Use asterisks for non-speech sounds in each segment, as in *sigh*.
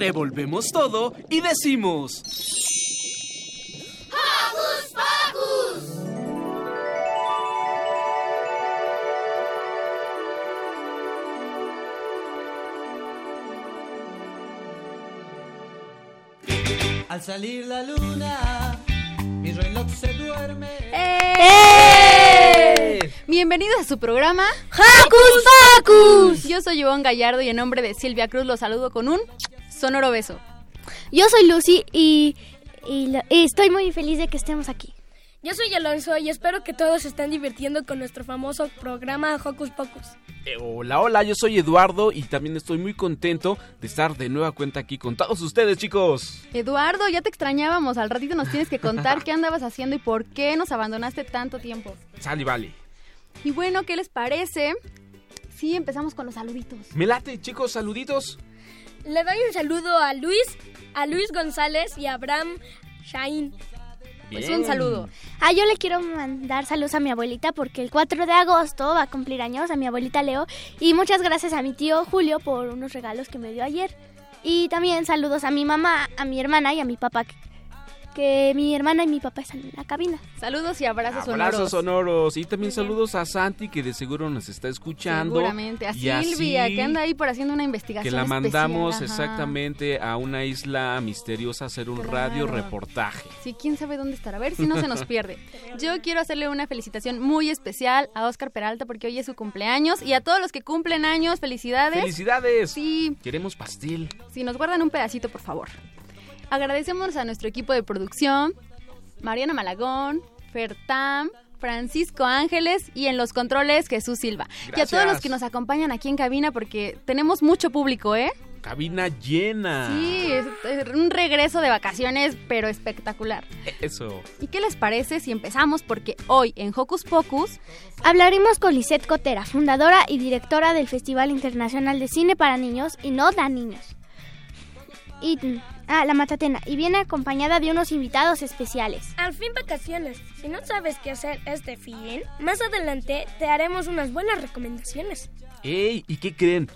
Revolvemos todo y decimos... ¡Hocus Pocus! Al salir la luna, mi reloj se duerme. ¡Eh! Bienvenidos a su programa ¡Hocus Pocus! Yo soy Ivonne Gallardo y en nombre de Silvia Cruz los saludo con un sonoro beso. Yo soy Lucy y, y, lo- y estoy muy feliz de que estemos aquí. Yo soy Alonso y espero que todos se estén divirtiendo con nuestro famoso programa Hocus Pocus. Eh, hola, hola, yo soy Eduardo y también estoy muy contento de estar de nueva cuenta aquí con todos ustedes, chicos. Eduardo, ya te extrañábamos. Al ratito nos tienes que contar *laughs* qué andabas haciendo y por qué nos abandonaste tanto tiempo. Sal y vale. Y bueno, ¿qué les parece? Sí, empezamos con los saluditos. Me late, chicos, saluditos. Le doy un saludo a Luis, a Luis González y a Abraham Shain. Pues un saludo. Ah, yo le quiero mandar saludos a mi abuelita porque el 4 de agosto va a cumplir años a mi abuelita Leo y muchas gracias a mi tío Julio por unos regalos que me dio ayer. Y también saludos a mi mamá, a mi hermana y a mi papá, que, mi hermana y mi papá están en la cabina. Saludos y abrazos, Abrazos sonoros. sonoros. Y también saludos a Santi, que de seguro nos está escuchando. Seguramente. A Y Silvia, así que anda ahí por haciendo una investigación Que la especial, mandamos ajá. exactamente a una isla misteriosa a hacer un Claro. radio reportaje. Sí, quién sabe dónde estará. A ver si no se nos pierde. *laughs* Yo quiero hacerle una felicitación muy especial a Oscar Peralta porque hoy es su cumpleaños y a todos los que cumplen años, felicidades. ¡Felicidades! Sí, Queremos pastel. si nos guardan un pedacito, por favor. Agradecemos a nuestro equipo de producción, Mariana Malagón, Fertam, Francisco Ángeles y en los controles Jesús Silva. Y a todos Gracias. los que nos acompañan aquí en cabina porque tenemos mucho público, ¿eh? Cabina llena. Sí, es es un regreso de vacaciones, pero espectacular. Eso. ¿Y qué les parece si empezamos? Porque hoy en Hocus Pocus Hablaremos con Lisette Cotera, fundadora y directora del Festival Internacional de Cine para Niños y no da niños. Y, ah, la Matatena, y viene acompañada de unos invitados especiales. Al fin vacaciones. Si no sabes qué hacer este fin, más adelante te haremos unas buenas recomendaciones. ¡Ey! ¿Y qué creen?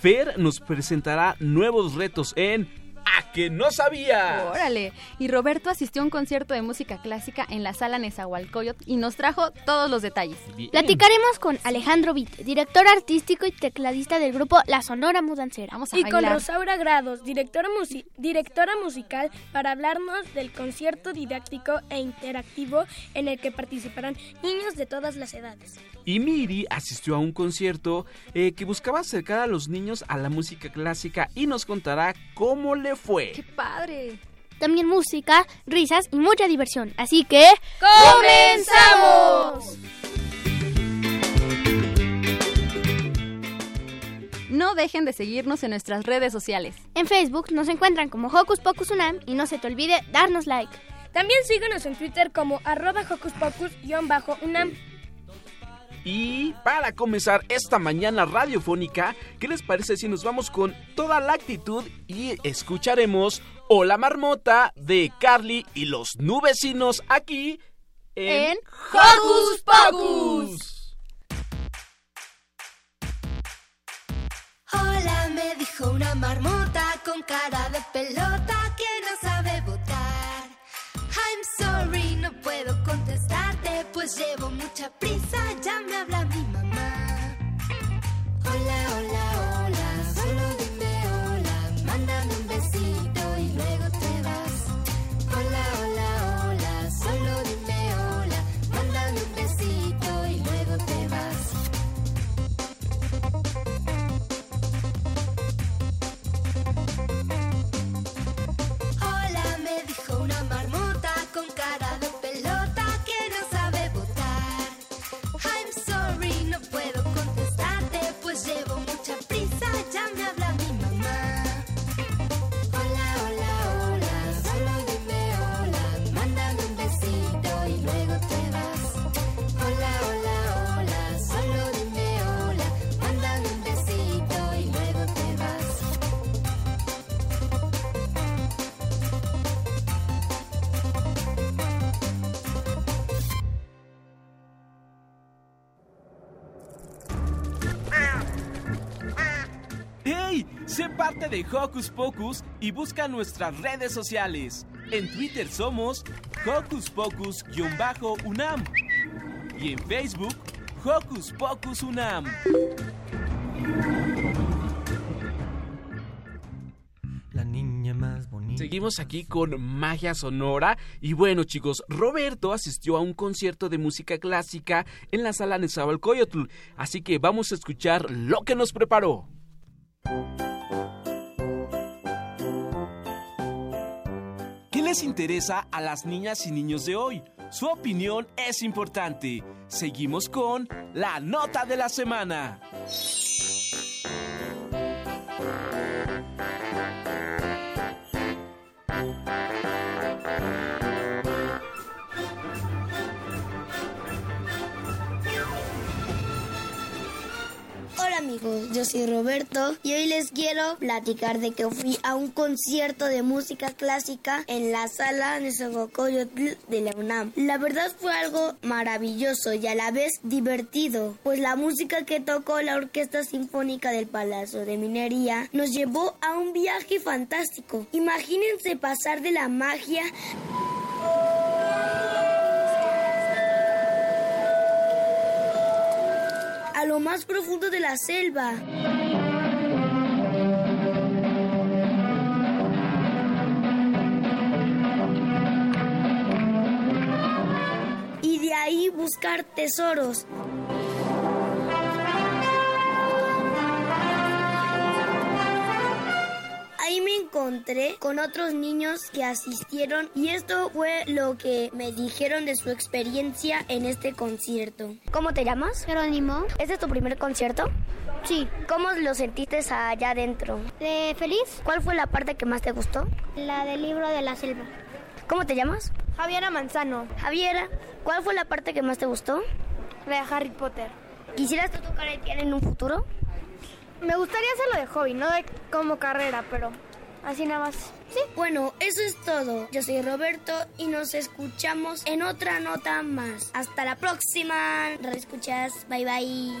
Fer nos presentará nuevos retos en A *laughs* que no sabía. Órale. Y Roberto asistió a un concierto de música clásica en la sala Nezahualcóyotl y nos trajo todos los detalles. Bien. Platicaremos con Alejandro Vite, director artístico y tecladista del grupo La Sonora Mudancera. Vamos a Y con bailar. Rosaura Grados, directora, musi- directora musical, para hablarnos del concierto didáctico e interactivo en el que participarán niños de todas las edades. Y Miri asistió a un concierto eh, que buscaba acercar a los niños a la música clásica y nos contará cómo le fue. ¡Qué padre! También música, risas y mucha diversión. Así que... ¡Comenzamos! No dejen de seguirnos en nuestras redes sociales. En Facebook nos encuentran como Hocus Pocus Unam y no se te olvide darnos like. También síguenos en Twitter como arroba Hocus Pocus-UNAM. Y para comenzar esta mañana radiofónica, ¿qué les parece si nos vamos con toda la actitud y escucharemos Hola Marmota de Carly y los nubecinos aquí en, En Hocus Pocus. Hola, me dijo una marmota con cara de pelota que. I'm sorry, no puedo contestarte, pues llevo mucha prisa, ya me habla mi mamá. Hola, hola, Sé parte de Hocus Pocus y busca nuestras redes sociales. En Twitter somos Hocus Pocus-UNAM y en Facebook Hocus Pocus UNAM. La niña más bonita. Seguimos aquí con Magia Sonora y bueno chicos, Roberto asistió a un concierto de música clásica en la sala Nezahualcóyotl, así que vamos a escuchar lo que nos preparó. Les interesa a las niñas y niños de hoy? Su opinión es importante. Seguimos con la nota de la semana. Yo soy Roberto y hoy les quiero platicar de que fui a un concierto de música clásica en la sala Nezahualcóyotl de la UNAM. La verdad fue algo maravilloso y a la vez divertido, pues la música que tocó la Orquesta Sinfónica del Palacio de Minería nos llevó a un viaje fantástico. Imagínense pasar de la magia a lo más profundo de la selva. Y de ahí buscar tesoros. Encontré con otros niños que asistieron y esto fue lo que me dijeron de su experiencia en este concierto. ¿Cómo te llamas? Jerónimo. ¿Este es tu primer concierto? Sí. ¿Cómo lo sentiste allá adentro? ¿De feliz? ¿Cuál fue la parte que más te gustó? La del libro de la selva. ¿Cómo te llamas? Javiera Manzano. Javiera, ¿cuál fue la parte que más te gustó? De Harry Potter. ¿Quisieras tú tocar el piano en un futuro? Me gustaría hacerlo de hobby, no de como carrera, pero así nada más. Sí. Bueno, eso es todo. Yo soy Roberto y nos escuchamos en otra nota más. Hasta la próxima. escuchas. Bye bye.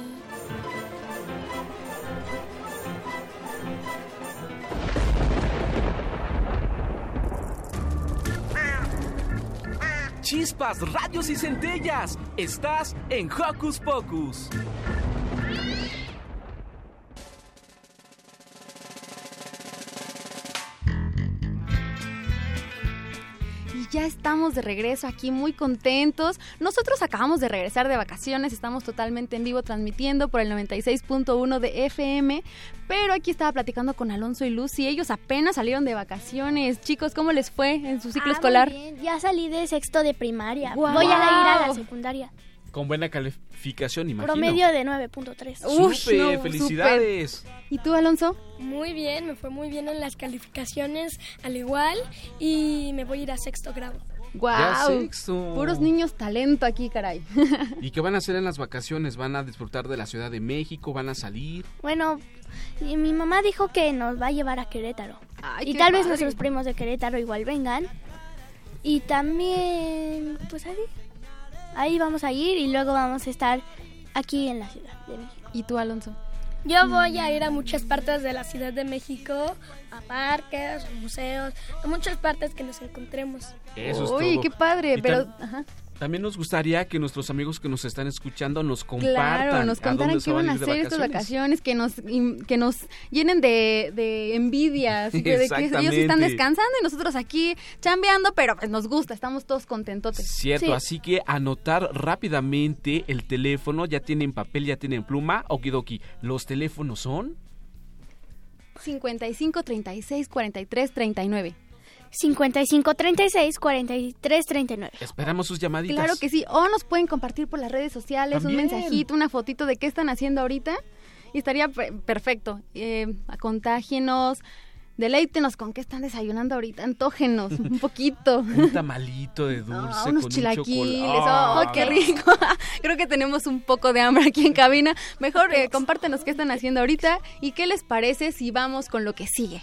Chispas, radios y centellas. Estás en Hocus Pocus. Ya estamos de regreso aquí muy contentos. Nosotros acabamos de regresar de vacaciones, estamos totalmente en vivo transmitiendo por el 96.1 de FM, pero aquí estaba platicando con Alonso y Lucy, ellos apenas salieron de vacaciones. Chicos, ¿cómo les fue en su ciclo Ah, escolar? muy bien. Ya salí de sexto de primaria. Voy a ir a la secundaria. Con buena calificación, imagino. Promedio de 9.3. Uy, ¡Súper! no, ¡Felicidades! ¿Y tú, Alonso? Muy bien, me fue muy bien en las calificaciones al igual y me voy a ir a sexto grado. ¡Guau! sexto. Puros niños talento aquí, caray. *laughs* ¿Y qué van a hacer en las vacaciones? ¿Van a disfrutar de la Ciudad de México? ¿Van a salir? Bueno, y mi mamá dijo que nos va a llevar a Querétaro. Ay, y tal vez nuestros primos de Querétaro igual vengan. Y también, pues ahí, ahí vamos a ir y luego vamos a estar aquí en la Ciudad de México. ¿Y tú, Alonso? Yo voy a ir a muchas partes de la Ciudad de México, a parques, a museos, a muchas partes que nos encontremos. Eso es Uy, todo. qué padre, Y pero... ajá. También nos gustaría que nuestros amigos que nos están escuchando nos compartan. Claro, nos contaran qué van a hacer estas vacaciones, que nos, que nos llenen de, de envidias, *laughs* de, de que ellos están descansando y nosotros aquí chambeando, pero pues nos gusta, estamos todos contentotes. Cierto, Sí. así que anotar rápidamente el teléfono, ya tienen papel, ya tienen pluma, okidoki. Los teléfonos son 55 36 43 39. 55 36 43 39. Esperamos sus llamaditas. Claro que sí, o nos pueden compartir por las redes sociales También. un mensajito, una fotito de qué están haciendo ahorita y estaría pe- perfecto. Eh, contágienos, deleítenos con qué están desayunando ahorita, antógenos *laughs* un poquito. Un tamalito de dulce Ah, con unos un chilaquiles. ¡oh, qué rico! *laughs* Creo que tenemos un poco de hambre aquí en cabina. Mejor eh, compártenos qué están haciendo ahorita y qué les parece si vamos con lo que sigue.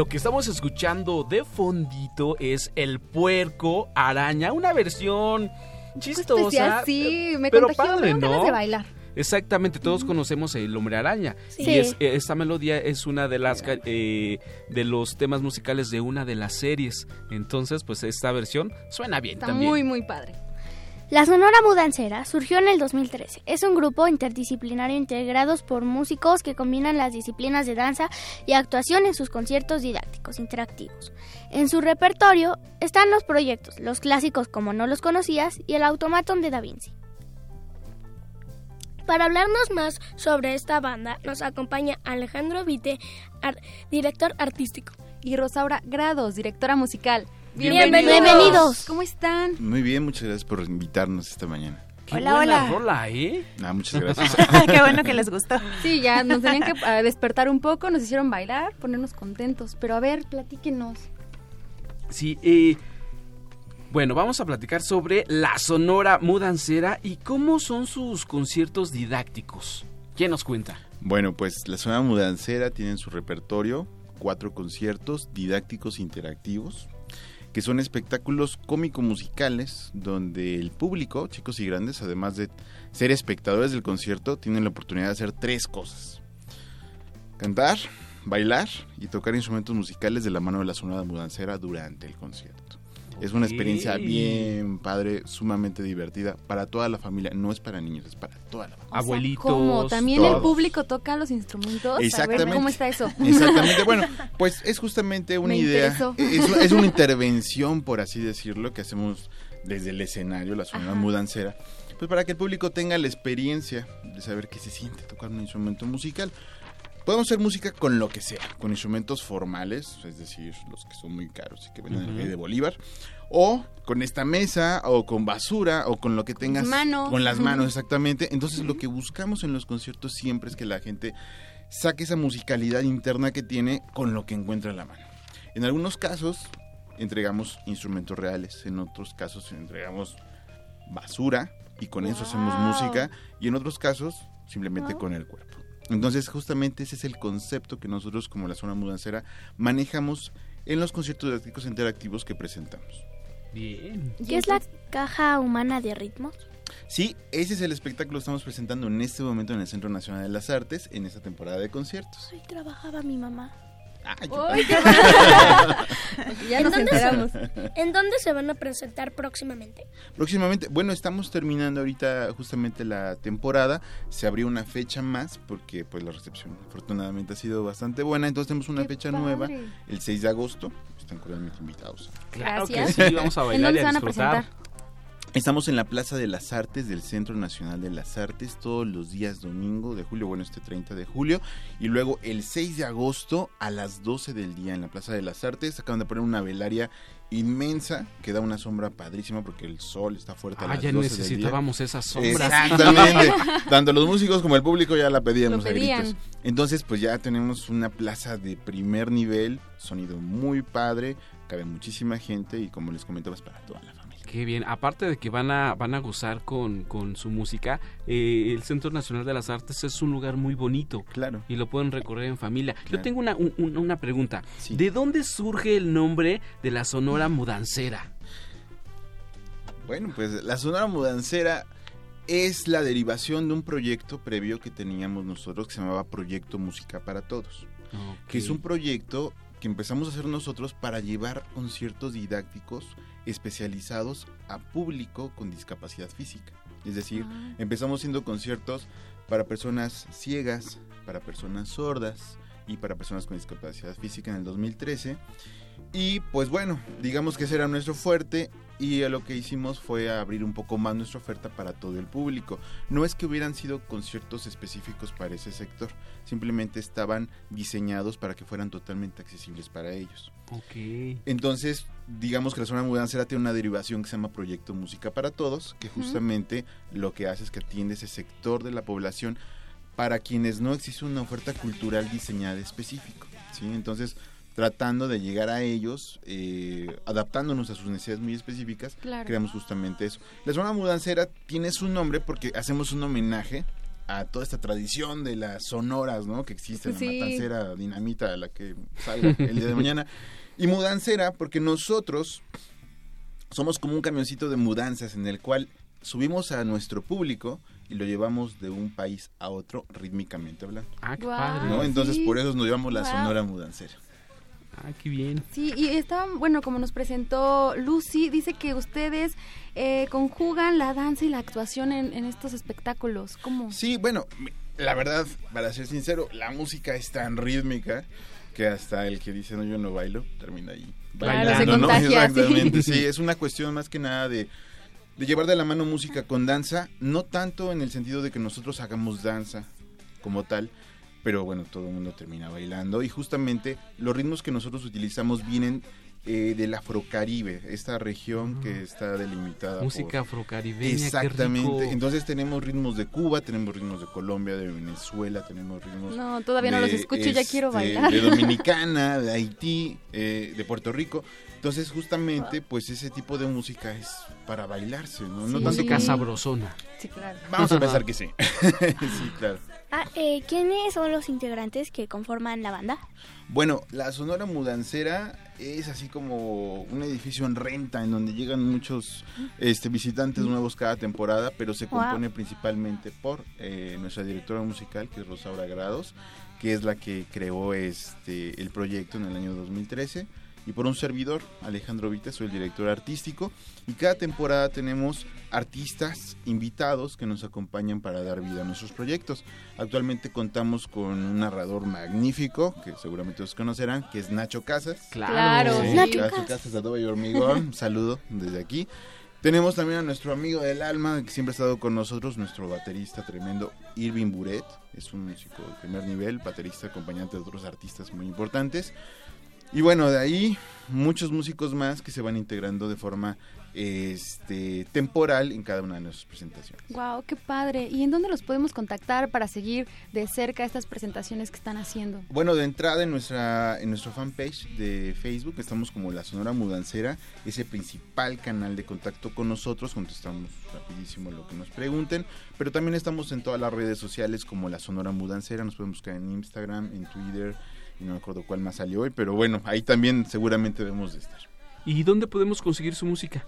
Lo que estamos escuchando de fondito es el puerco araña, una versión chistosa. Especial, sí, me pero contagió, padre, me ¿no? de bailar. Exactamente, todos conocemos el hombre araña. Sí. Y es- esta melodía es una de las eh, de los temas musicales de una de las series. Entonces, pues esta versión suena bien Está también. muy, muy padre. La Sonora Mudancera surgió en el 2013. Es un grupo interdisciplinario integrados por músicos que combinan las disciplinas de danza y actuación en sus conciertos didácticos interactivos. En su repertorio están los proyectos, los clásicos como No los conocías y el Automaton de Da Vinci. Para hablarnos más sobre esta banda, nos acompaña Alejandro Vite, ar- director artístico. Y Rosaura Grados, directora musical. Bienvenidos. Bienvenidos. ¿Cómo están? Muy bien, muchas gracias por invitarnos esta mañana. Qué Hola, buena hola. rola, ¿eh? Ah, muchas gracias. *laughs* Qué bueno que les gustó. Sí, ya nos tenían que ah, despertar un poco, nos hicieron bailar, ponernos contentos. Pero a ver, platíquenos. Sí, eh, bueno, vamos a platicar sobre la Sonora Mudancera y cómo son sus conciertos didácticos. ¿Quién nos cuenta? bueno, pues la zona mudancera tiene en su repertorio cuatro conciertos didácticos interactivos, que son espectáculos cómico-musicales donde el público, chicos y grandes, además de ser espectadores del concierto, tienen la oportunidad de hacer tres cosas. Cantar, bailar y tocar instrumentos musicales de la mano de la Sonora Mudancera durante el concierto. Es una experiencia bien padre, sumamente divertida para toda la familia. No es para niños, es para toda la familia. O sea, Abuelitos. ¿Cómo? ¿También el público toca los instrumentos? A ver, Exactamente. ¿cómo está eso? Exactamente, bueno, *laughs* pues es justamente una Me idea, es, es una intervención, por así decirlo, que hacemos desde el escenario, la zona Ajá. mudancera, pues para que el público tenga la experiencia de saber qué se siente tocar un instrumento musical. Podemos hacer música con lo que sea, con instrumentos formales, es decir, los que son muy caros y que venden en el Ujú. Rey de Bolívar, o con esta mesa, o con basura, o con lo que tengas. manos. Con las manos, *laughs* exactamente. Entonces, lo que buscamos en los conciertos siempre es que la gente saque esa musicalidad interna que tiene con lo que encuentra en la mano. En algunos casos entregamos instrumentos reales, en otros casos entregamos basura y con eso hacemos música y en otros casos simplemente Wow. con el cuerpo. Entonces justamente ese es el concepto que nosotros como la zona mudancera manejamos en los conciertos didácticos interactivos que presentamos. Bien. ¿Qué es la caja humana de ritmos? Sí, ese es el espectáculo que estamos presentando en este momento en el Centro Nacional de las Artes en esta temporada de conciertos. Ahí trabajaba mi mamá. Ay, Uy, qué *laughs* ya ¿En nos dónde se-. ¿En dónde se van a presentar próximamente? Próximamente, bueno, estamos terminando ahorita justamente la temporada. Se abrió una fecha más porque pues la recepción afortunadamente ha sido bastante buena. Entonces tenemos una Qué fecha padre. nueva el 6 de agosto. Están cordialmente invitados. Claro Gracias. que sí, vamos a ¿En bailar dónde y se a van a disfrutar. presentar? Estamos en la Plaza de las Artes del Centro Nacional de las Artes todos los días domingo de julio, bueno, este 30 de julio. Y luego el 6 de agosto a las 12 del día en la Plaza de las Artes. Acaban de poner una velaria inmensa que da una sombra padrísima porque el sol está fuerte a Ah, las ya 12 del día. necesitábamos esas sombras. Exactamente. Tanto los músicos como el público ya la pedíamos Lo a gritos. pedían. Entonces, pues ya tenemos una plaza de primer nivel, sonido muy padre, cabe muchísima gente y como les comentaba es para toda la familia. Qué bien. Aparte de que van a, van a gozar con, con su música, eh, el Centro Nacional de las Artes es un lugar muy bonito. Claro. Y lo pueden recorrer en familia. Yo tengo una, un- un- una pregunta. Sí. ¿De dónde surge el nombre de la Sonora Mudancera? Bueno, pues la Sonora Mudancera es la derivación de un proyecto previo que teníamos nosotros que se llamaba Proyecto Música para Todos. que es un proyecto que empezamos a hacer nosotros para llevar conciertos didácticos especializados a público con discapacidad física. Es decir, Ah. empezamos haciendo conciertos para personas ciegas, para personas sordas y para personas con discapacidad física en el 2013. Y pues bueno, digamos que ese era nuestro fuerte. Y lo que hicimos fue abrir un poco más nuestra oferta para todo el público. No es que hubieran sido conciertos específicos para ese sector, simplemente estaban diseñados para que fueran totalmente accesibles para ellos. Ok. Entonces, digamos que la zona mudancera tiene una derivación que se llama Proyecto Música para Todos, que justamente lo que hace es que atiende ese sector de la población para quienes no existe una oferta cultural diseñada específico. ¿sí? Entonces, tratando de llegar a ellos, eh, adaptándonos a sus necesidades muy específicas, Claro. creamos justamente eso. La zona mudancera tiene su nombre porque hacemos un homenaje a toda esta tradición de las sonoras, ¿no? Que existen, Sí. la matancera, dinamita, la que salga el día de mañana. Y mudancera porque nosotros somos como un camioncito de mudanzas en el cual subimos a nuestro público y lo llevamos de un país a otro rítmicamente hablando. Ah, qué padre. ¿no? Entonces sí. por eso nos llamamos la Wow. Sonora Mudancera. Ah, qué bien. Sí, y estaba, bueno, como nos presentó Lucy, dice que ustedes eh, conjugan la danza y la actuación en, en estos espectáculos. ¿Cómo? Sí, bueno, la verdad, para ser sincero, la música es tan rítmica que hasta el que dice no yo no bailo termina ahí Claro, se ¿no? contagia, *laughs* sí. Exactamente, sí, es una cuestión más que nada de, de llevar de la mano música con danza, no tanto en el sentido de que nosotros hagamos danza como tal, pero bueno, todo el mundo termina bailando y justamente los ritmos que nosotros utilizamos vienen eh, del Afrocaribe, esta región que está delimitada por- Música afrocaribeña. Exactamente. Qué rico. Entonces tenemos ritmos de Cuba, tenemos ritmos de Colombia, de Venezuela, tenemos ritmos No, todavía no los de, escucho y ya quiero este, bailar. De *laughs* Dominicana, de Haití, eh, de Puerto Rico. Entonces justamente pues ese tipo de música es para bailarse, ¿no? No Sí. tanto Música sabrosona. Sí, claro. Vamos a pensar *laughs* que sí. *laughs* sí, claro. Ah, eh, ¿Quiénes son los integrantes que conforman la banda? Bueno, la Sonora Mudancera es así como un edificio en renta en donde llegan muchos este, visitantes nuevos cada temporada, pero se Wow. compone principalmente por eh, nuestra directora musical, que es Rosaura Grados, que es la que creó este el proyecto en el año 2013, y por un servidor, Alejandro Vite, soy el director artístico, y cada temporada tenemos artistas invitados que nos acompañan para dar vida a nuestros proyectos. Actualmente contamos con un narrador magnífico, que seguramente os conocerán, que es Nacho Casas. Claro. Sí, Nacho Nacho Casas. Adobe y Hormigón, un *laughs* saludo desde aquí. Tenemos también a nuestro amigo del alma, que siempre ha estado con nosotros, nuestro baterista tremendo, Irving Buret. Es un músico de primer nivel, baterista acompañante de otros artistas muy importantes. Y bueno, de ahí muchos músicos más que se van integrando de forma este, temporal en cada una de nuestras presentaciones. Wow, qué padre. ¿Y en dónde los podemos contactar para seguir de cerca estas presentaciones que están haciendo? Bueno, de entrada en nuestra en nuestro fanpage de Facebook estamos como La Sonora Mudancera, ese principal canal de contacto con nosotros, contestamos rapidísimo lo que nos pregunten, pero también estamos en todas las redes sociales como La Sonora Mudancera, nos pueden buscar en Instagram, en Twitter, y no me acuerdo cuál más salió hoy, pero bueno, ahí también seguramente debemos de estar. ¿Y dónde podemos conseguir su música?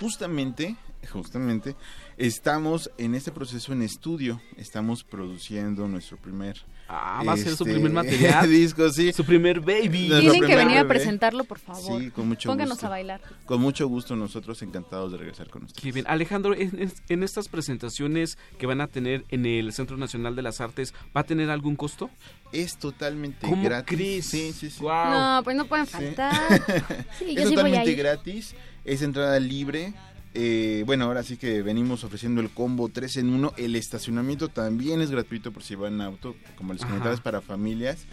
Justamente, justamente, estamos en este proceso en estudio, estamos produciendo nuestro primer Ah, va a ser su este, primer material. *laughs* disco, sí. su primer baby. Tienen que primer venir a bebé. presentarlo, por favor. Sí, con mucho Pónganos gusto. a bailar. Con mucho gusto, nosotros encantados de regresar con ustedes. Qué bien. Alejandro, en, estas presentaciones que van a tener en el Centro Nacional de las Artes, ¿va a tener algún costo? Es totalmente ¿Cómo gratis. crees? Sí, sí, sí. Wow. No, pues no pueden faltar. *laughs* Sí, Es yo sí voy a totalmente ir. gratis, es entrada libre. eh, bueno, ahora sí que venimos ofreciendo el combo 3 en 1. El estacionamiento también es gratuito por si van en auto, como les comentaba, es para familias.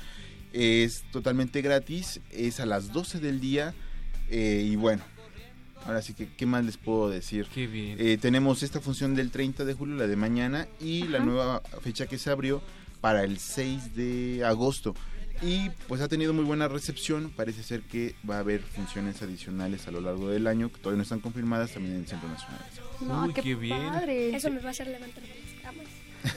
Es totalmente gratis, es a las 12 del día. eh, y bueno, ahora sí que, ¿qué más les puedo decir? Qué bien. Eh, tenemos esta función del 30 de julio, la de mañana, y la nueva fecha que se abrió para el 6 de agosto. Y pues ha tenido muy buena recepción, parece ser que va a haber funciones adicionales a lo largo del año, que todavía no están confirmadas también en el Centro Nacional. No, Uy, qué, qué bien. padre. Eso me va a hacer levantar las camas.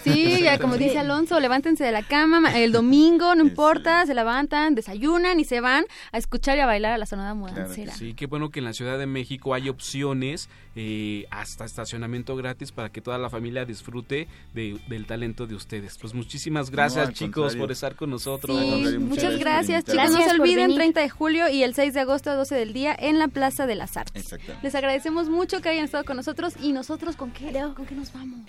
Sí, ya *laughs* como dice Alonso, levántense de la cama ma- el domingo, no importa, se levantan, desayunan y se van a escuchar y a bailar a la sonora mudancera. Sí, qué bueno que en la Ciudad de México hay opciones, eh, hasta estacionamiento gratis para que toda la familia disfrute de- del talento de ustedes. Pues muchísimas gracias, No, chicos, contrario. por estar con nosotros. Sí, muchas muchas gracias chicos. No se olviden, venir. 30 de julio y el 6 de agosto a 12 del día en la Plaza de las Artes. Les agradecemos mucho que hayan estado con nosotros y nosotros con qué, con qué nos vamos.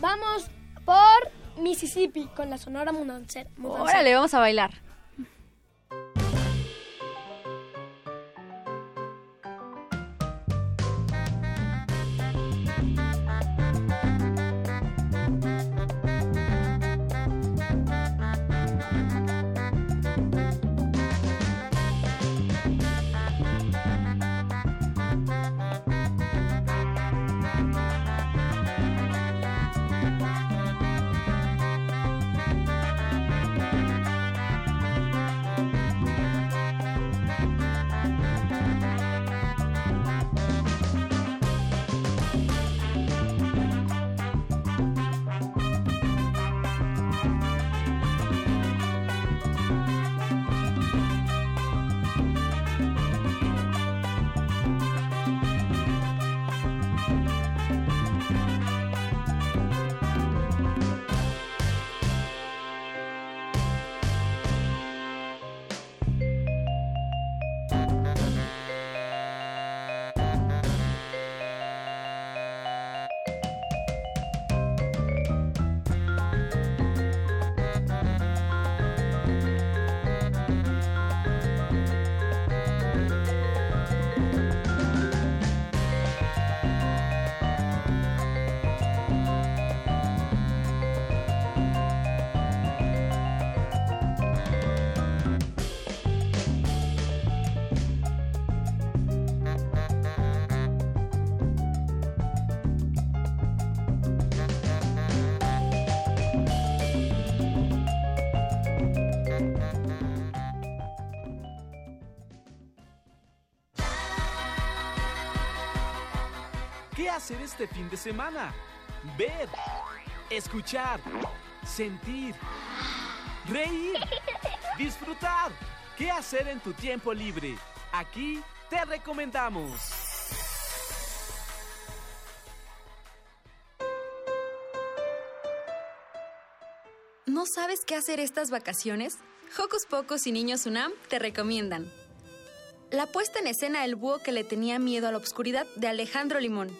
Vamos por Mississippi con la Sonora. Mudancera. Órale, vamos a bailar. Este fin de semana? Ver, escuchar, sentir, reír, disfrutar. ¿Qué hacer en tu tiempo libre? Aquí te recomendamos. ¿No sabes qué hacer estas vacaciones? Hocus Pocus y Niños UNAM te recomiendan. La puesta en escena El búho que le tenía miedo a la oscuridad de Alejandro Limón.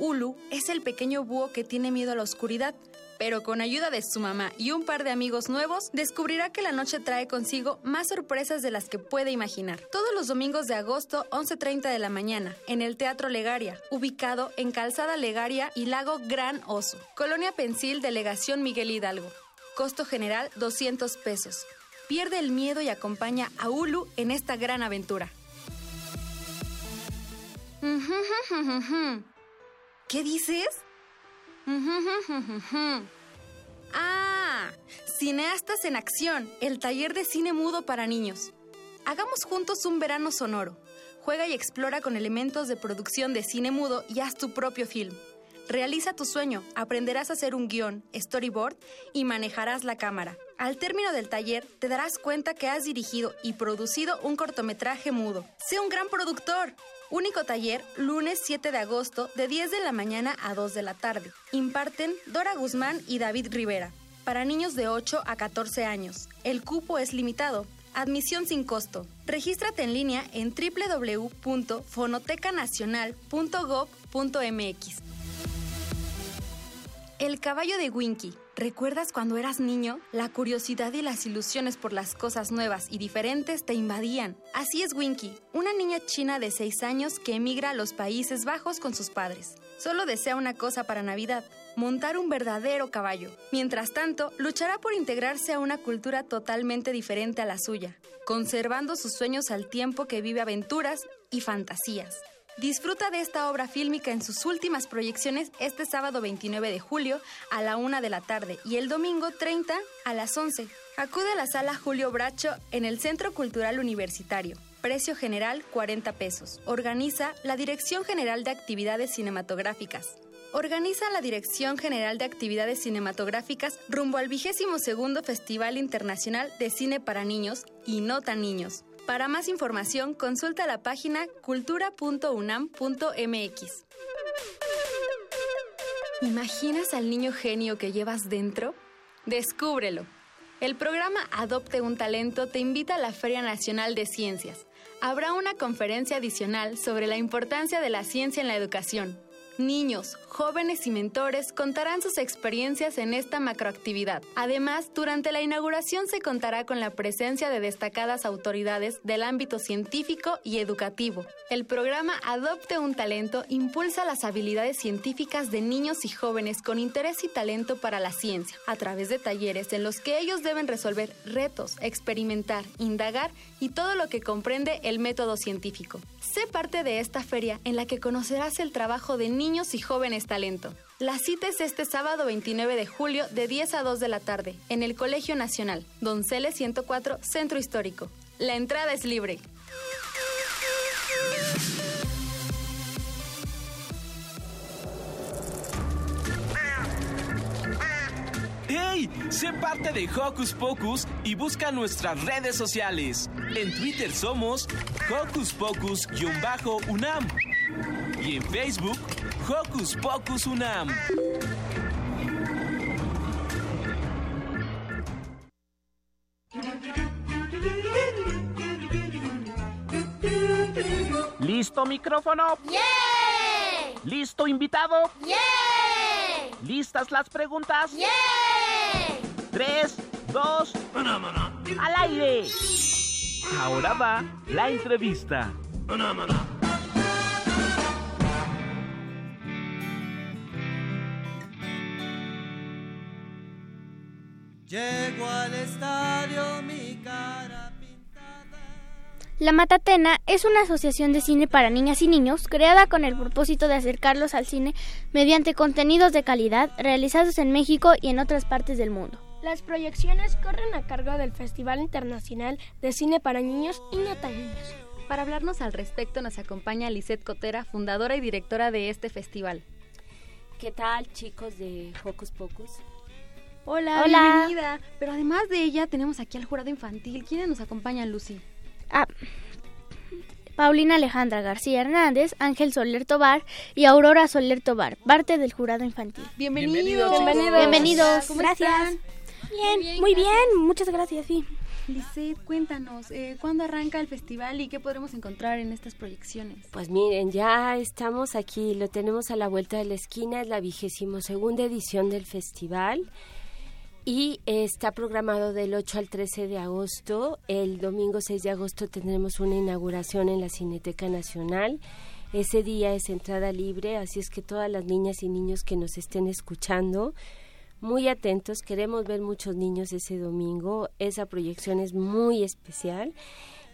Ulu es el pequeño búho que tiene miedo a la oscuridad, pero con ayuda de su mamá y un par de amigos nuevos, descubrirá que la noche trae consigo más sorpresas de las que puede imaginar. Todos los domingos de agosto, 11.30 de la mañana, en el Teatro Legaria, ubicado en Calzada Legaria y Lago Gran Oso, Colonia Pensil, Delegación Miguel Hidalgo. Costo general 200 pesos. Pierde el miedo y acompaña a Ulu en esta gran aventura. *laughs* ¿Qué dices? Ah, Cineastas en Acción, el taller de cine mudo para niños. Hagamos juntos un verano sonoro. Juega y explora con elementos de producción de cine mudo y haz tu propio film. Realiza tu sueño, aprenderás a hacer un guion, storyboard y manejarás la cámara. Al término del taller te darás cuenta que has dirigido y producido un cortometraje mudo. Sé un gran productor. Único taller, lunes 7 de agosto, de 10 de la mañana a 2 de la tarde. Imparten Dora Guzmán y David Rivera. Para niños de 8 a 14 años. El cupo es limitado. Admisión sin costo. Regístrate en línea en www.fonotecanacional.gov.mx. El caballo de Winky. ¿Recuerdas cuando eras niño? La curiosidad y las ilusiones por las cosas nuevas y diferentes te invadían. Así es Winky, una niña china de 6 años que emigra a los Países Bajos con sus padres. Solo desea una cosa para Navidad, montar un verdadero caballo. Mientras tanto, luchará por integrarse a una cultura totalmente diferente a la suya, conservando sus sueños al tiempo que vive aventuras y fantasías. Disfruta de esta obra fílmica en sus últimas proyecciones este sábado 29 de julio a la 1 de la tarde y el domingo 30 a las 11. Acude a la sala Julio Bracho en el Centro Cultural Universitario. Precio general 40 pesos. Organiza la Dirección General de Actividades Cinematográficas. Organiza la Dirección General de Actividades Cinematográficas rumbo al vigésimo segundo Festival Internacional de Cine para Niños y No Tan Niños. Para más información, consulta la página cultura.unam.mx. ¿Imaginas al niño genio que llevas dentro? Descúbrelo. El programa Adopte un Talento te invita a la Feria Nacional de Ciencias. Habrá una conferencia adicional sobre la importancia de la ciencia en la educación. Niños, jóvenes y mentores contarán sus experiencias en esta macroactividad. Además, durante la inauguración se contará con la presencia de destacadas autoridades del ámbito científico y educativo. El programa Adopte un Talento impulsa las habilidades científicas de niños y jóvenes con interés y talento para la ciencia, a través de talleres en los que ellos deben resolver retos, experimentar, indagar y todo lo que comprende el método científico. Sé parte de esta feria en la que conocerás el trabajo de niños y jóvenes talento. La cita es este sábado 29 de julio de 10 a 2 de la tarde en el Colegio Nacional, Donceles 104, Centro Histórico. La entrada es libre. ¡Hey! Sé parte de Hocus Pocus y busca nuestras redes sociales. En Twitter somos Hocus Pocus-UNAM y en Facebook Hocus Pocus UNAM. ¿Listo micrófono? ¿Listo invitado? ¿Listas las preguntas? Tres, dos, al aire. Ahora va la entrevista. Llego al estadio, mi cara La Matatena es una asociación de cine para niñas y niños creada con el propósito de acercarlos al cine mediante contenidos de calidad realizados en México y en otras partes del mundo. Las proyecciones corren a cargo del Festival Internacional de Cine para Niños y No tan Niños. Para hablarnos al respecto nos acompaña Lisette Cotera, fundadora y directora de este festival. ¿Qué tal, chicos de Hocus Pocus? Hola, Hola. bienvenida. Pero además de ella, tenemos aquí al jurado infantil. ¿Quiénes nos acompañan, Lucy? Ah, Paulina Alejandra García Hernández, Ángel Soler Tobar y Aurora Soler Tobar, parte del jurado infantil. Bienvenidos. Bienvenidos, Bienvenidos. Bienvenidos. ¿Cómo Gracias. Bien, muy bien, muchas gracias, sí. Lisette, cuéntanos, eh, ¿cuándo arranca el festival y qué podremos encontrar en estas proyecciones? Pues miren, ya estamos aquí, lo tenemos a la vuelta de la esquina, es la vigésimo segunda edición del festival y está programado del 8 al 13 de agosto. El domingo 6 de agosto tendremos una inauguración en la Cineteca Nacional. Ese día es entrada libre, así es que todas las niñas y niños que nos estén escuchando, muy atentos, queremos ver muchos niños ese domingo, esa proyección es muy especial.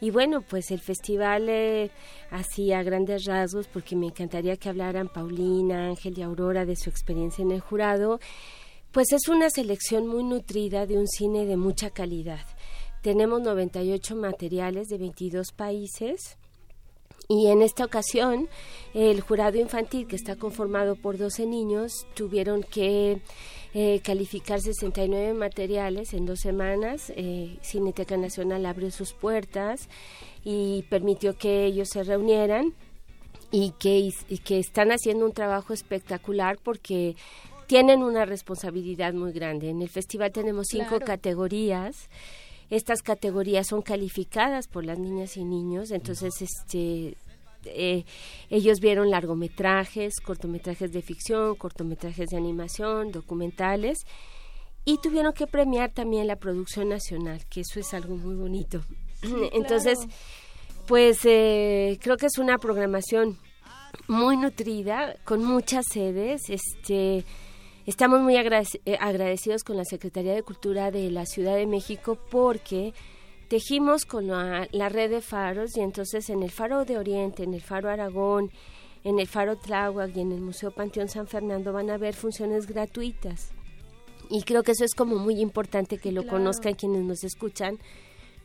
Y bueno, pues el festival eh, así a grandes rasgos, porque me encantaría que hablaran Paulina, Ángel y Aurora de su experiencia en el jurado, pues es una selección muy nutrida de un cine de mucha calidad. Tenemos 98 materiales de 22 países. Y en esta ocasión, el jurado infantil, que está conformado por 12 niños, tuvieron que eh, calificar 69 materiales en dos semanas. Eh, Cineteca Nacional abrió sus puertas y permitió que ellos se reunieran y que, y que están haciendo un trabajo espectacular porque tienen una responsabilidad muy grande. En el festival tenemos cinco Claro. categorías. Estas categorías son calificadas por las niñas y niños, entonces este eh, ellos vieron largometrajes, cortometrajes de ficción, cortometrajes de animación, documentales y tuvieron que premiar también la producción nacional, que eso es algo muy bonito. *clears throat* Entonces, pues eh, creo que es una programación muy nutrida, con muchas sedes. Este, estamos muy agradec- eh, agradecidos con la Secretaría de Cultura de la Ciudad de México porque tejimos con la, la red de faros y entonces en el Faro de Oriente, en el Faro Aragón, en el Faro Tláhuac y en el Museo Panteón San Fernando van a haber funciones gratuitas. Y creo que eso es como muy importante que lo Claro. conozcan quienes nos escuchan,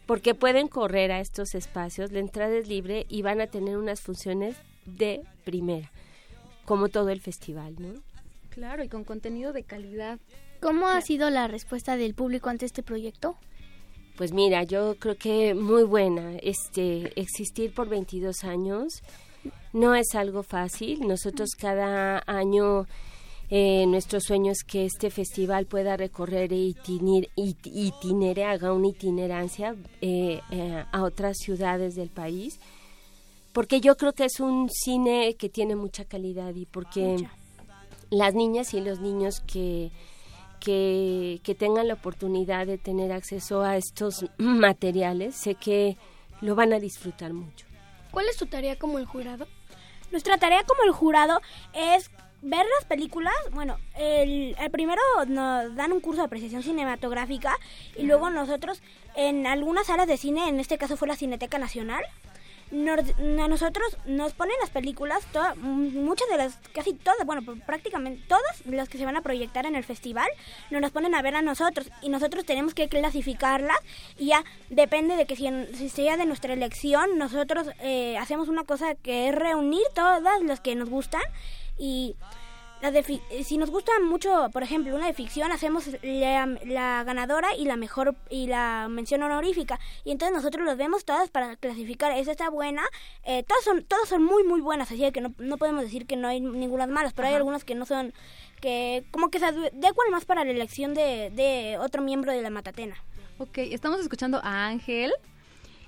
porque pueden correr a estos espacios, la entrada es libre y van a tener unas funciones de primera, como todo el festival, ¿no? Claro, y con contenido de calidad. ¿Cómo ha sido la respuesta del público ante este proyecto? Pues mira, yo creo que muy buena. Este, existir por 22 años no es algo fácil. Nosotros cada año eh, nuestro sueño es que este festival pueda recorrer e itinir- it- itinere, haga una itinerancia eh, eh, a otras ciudades del país, porque yo creo que es un cine que tiene mucha calidad y porque las niñas y los niños que, que, que tengan la oportunidad de tener acceso a estos materiales, sé que lo van a disfrutar mucho. ¿Cuál es tu tarea como el jurado? Nuestra tarea como el jurado es ver las películas. Bueno, el, el primero nos dan un curso de apreciación cinematográfica y luego nosotros en algunas salas de cine, en este caso fue la Cineteca Nacional, nos, a nosotros nos ponen las películas, muchas de las, casi todas, bueno, prácticamente todas las que se van a proyectar en el festival, nos las ponen a ver a nosotros y nosotros tenemos que clasificarlas y ya depende de que si, si sea de nuestra elección, nosotros eh, hacemos una cosa que es reunir todas las que nos gustan y las de fi- si nos gusta mucho, por ejemplo, una de ficción, hacemos la, la ganadora y la mejor y la mención honorífica. Y entonces nosotros los vemos todas para clasificar. Esa está buena. Eh, todas son todas son muy muy buenas, así que no, no podemos decir que no hay ninguna malas, pero hay algunas que no son que como que se adecuan más para la elección de, de otro miembro de la matatena. Ok, estamos escuchando a Ángel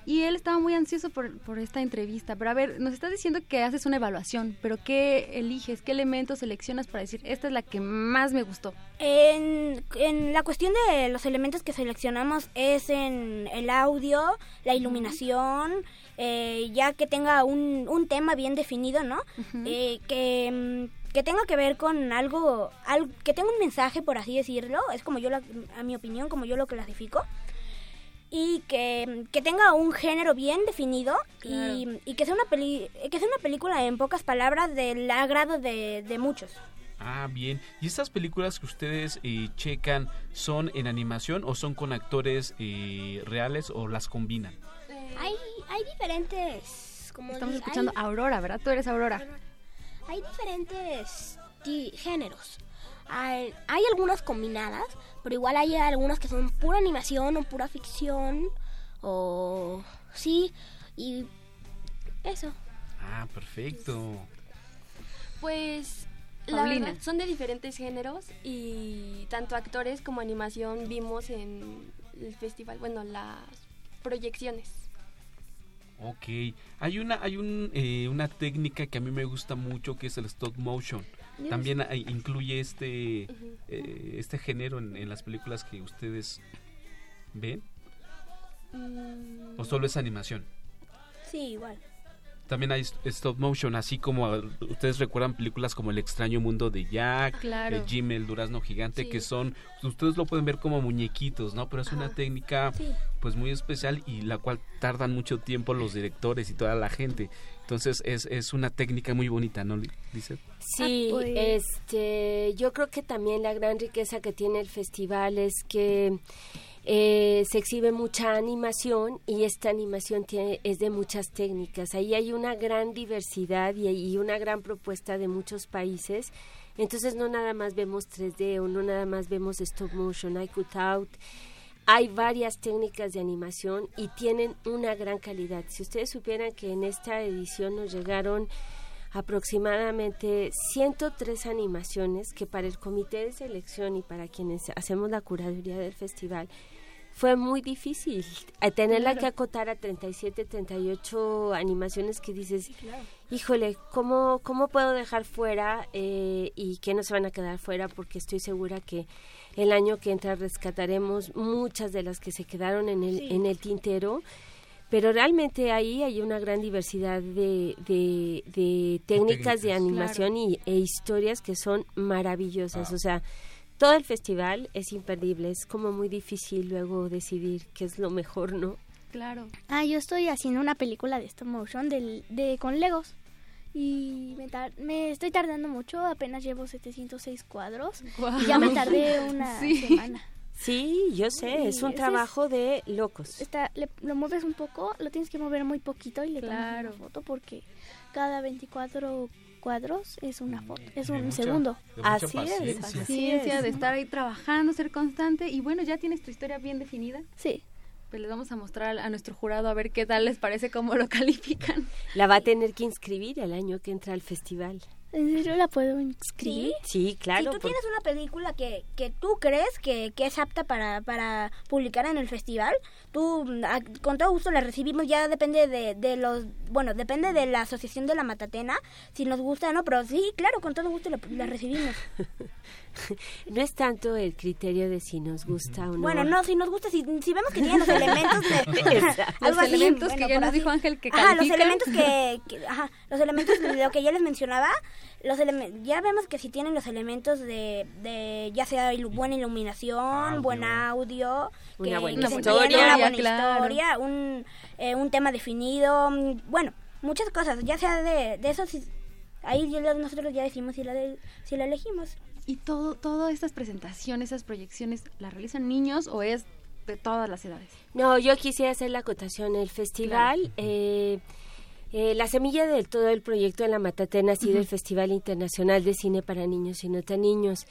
y él estaba muy ansioso por, por esta entrevista. Pero a ver, nos estás diciendo que haces una evaluación, pero ¿qué eliges? ¿Qué elementos seleccionas para decir, esta es la que más me gustó? En, en la cuestión de los elementos que seleccionamos es en el audio, la iluminación, eh, ya que tenga un, un tema bien definido, ¿no? Eh, que, mm, que tenga que ver con algo, al- que tenga un mensaje, por así decirlo, es como yo, la- a mi opinión, como yo lo clasifico. Y que, que tenga un género bien definido y, y que, sea una peli, que sea una película, en pocas palabras, del agrado de, de muchos. Ah, bien. ¿Y estas películas que ustedes eh, checan son en animación o son con actores eh, reales o las combinan? Hay, hay diferentes como Estamos escuchando hay- Aurora, ¿verdad? Tú eres Aurora. Hay diferentes géneros. Hay, hay algunas combinadas, pero igual hay algunas que son pura animación o pura ficción o sí y eso. Ah, perfecto. Pues la verdad son de diferentes géneros y tanto actores como animación vimos en el festival, bueno, las proyecciones. Ok. Hay una, hay un, eh, una técnica que a mí me gusta mucho que es el stop motion. También incluye este, eh, este género en, en las películas que ustedes ven. Mm, ¿O solo es animación? Sí, igual. También hay st- stop motion, así como eh, ustedes recuerdan películas como El extraño mundo de Jack, Claro. eh, Jim el durazno gigante, Sí. que son, ustedes lo pueden ver como muñequitos, ¿no? Pero es una técnica Sí. pues muy especial y la cual tardan mucho tiempo los directores y toda la gente. Entonces es, es una técnica muy bonita, ¿no, dice? Sí, Ah, pues. este, yo creo que también la gran riqueza que tiene el festival es que eh, se exhibe mucha animación y esta animación tiene, es de muchas técnicas. Ahí hay una gran diversidad y, y una gran propuesta de muchos países. Entonces no nada más vemos 3D o no nada más vemos stop motion, hay cutout. Hay varias técnicas de animación y tienen una gran calidad. Si ustedes supieran que en esta edición nos llegaron aproximadamente 103 animaciones que para el comité de selección y para quienes hacemos la curaduría del festival fue muy difícil eh, tenerla Claro. que acotar a 37, 38 animaciones que dices, híjole, ¿cómo, ¿cómo puedo dejar fuera eh, y que no se van a quedar fuera? Porque estoy segura que el año que entra rescataremos muchas de las que se quedaron en el, Sí. en el tintero. Pero realmente ahí hay una gran diversidad de, de, de técnicas de técnicas. animación y, e historias que son maravillosas. Ah. O sea, todo el festival es imperdible. Es como muy difícil luego decidir qué es lo mejor, ¿no? Claro. Ah, yo estoy haciendo una película de stop motion del, de con Legos. Y me, tar- me estoy tardando mucho, apenas llevo 706 cuadros. Y ya me tardé *laughs* una Sí. semana. Sí, yo sé, es un trabajo de locos. Está, le- lo mueves un poco, lo tienes que mover muy poquito y le Claro. tomas una foto porque cada 24 cuadros es una foto, es un mucha- segundo. Así es, paciencia. así Paciencia es. de estar ahí trabajando, ser constante. Y bueno, ya tienes tu historia bien definida. Sí. Pues les vamos a mostrar a nuestro jurado a ver qué tal les parece, cómo lo *laughs* califican. La va a tener que inscribir el año que entra al festival. ¿En serio la puedo inscribir? Sí, claro. si tú por- tienes una película que, que tú crees que, que es apta para, para publicar en el festival, tú a- con todo gusto la recibimos, ya depende de, de los, bueno, depende de la asociación de la Matatena, si nos gusta o no, pero sí, claro, con todo gusto la, la recibimos. *laughs* *laughs* No es tanto el criterio de si nos gusta o no. Bueno, no, si nos gusta, si, si vemos que tiene los elementos de... *laughs* *laughs* Los así, elementos bueno, que ya por nos así. dijo Ángel que Ajá, los elementos que, que- ajá, los elementos de lo que ya les mencionaba, los ya vemos que si tienen los elementos de, de ya sea ilu- buena iluminación, Audio. buen audio, Una que, buena que se historia. una buena Claro. historia, un, eh, un tema definido, mm, bueno, muchas cosas, ya sea de, de eso, si- ahí nosotros ya decimos si la, de- si la elegimos. ¿Y todo, todas estas presentaciones, esas proyecciones, las realizan niños o es de todas las edades? No, yo quisiera hacer la acotación. El festival, eh, eh, la semilla de todo el proyecto de la Matatena ha sido el Festival Internacional de Cine para Niños y No Tan Niños.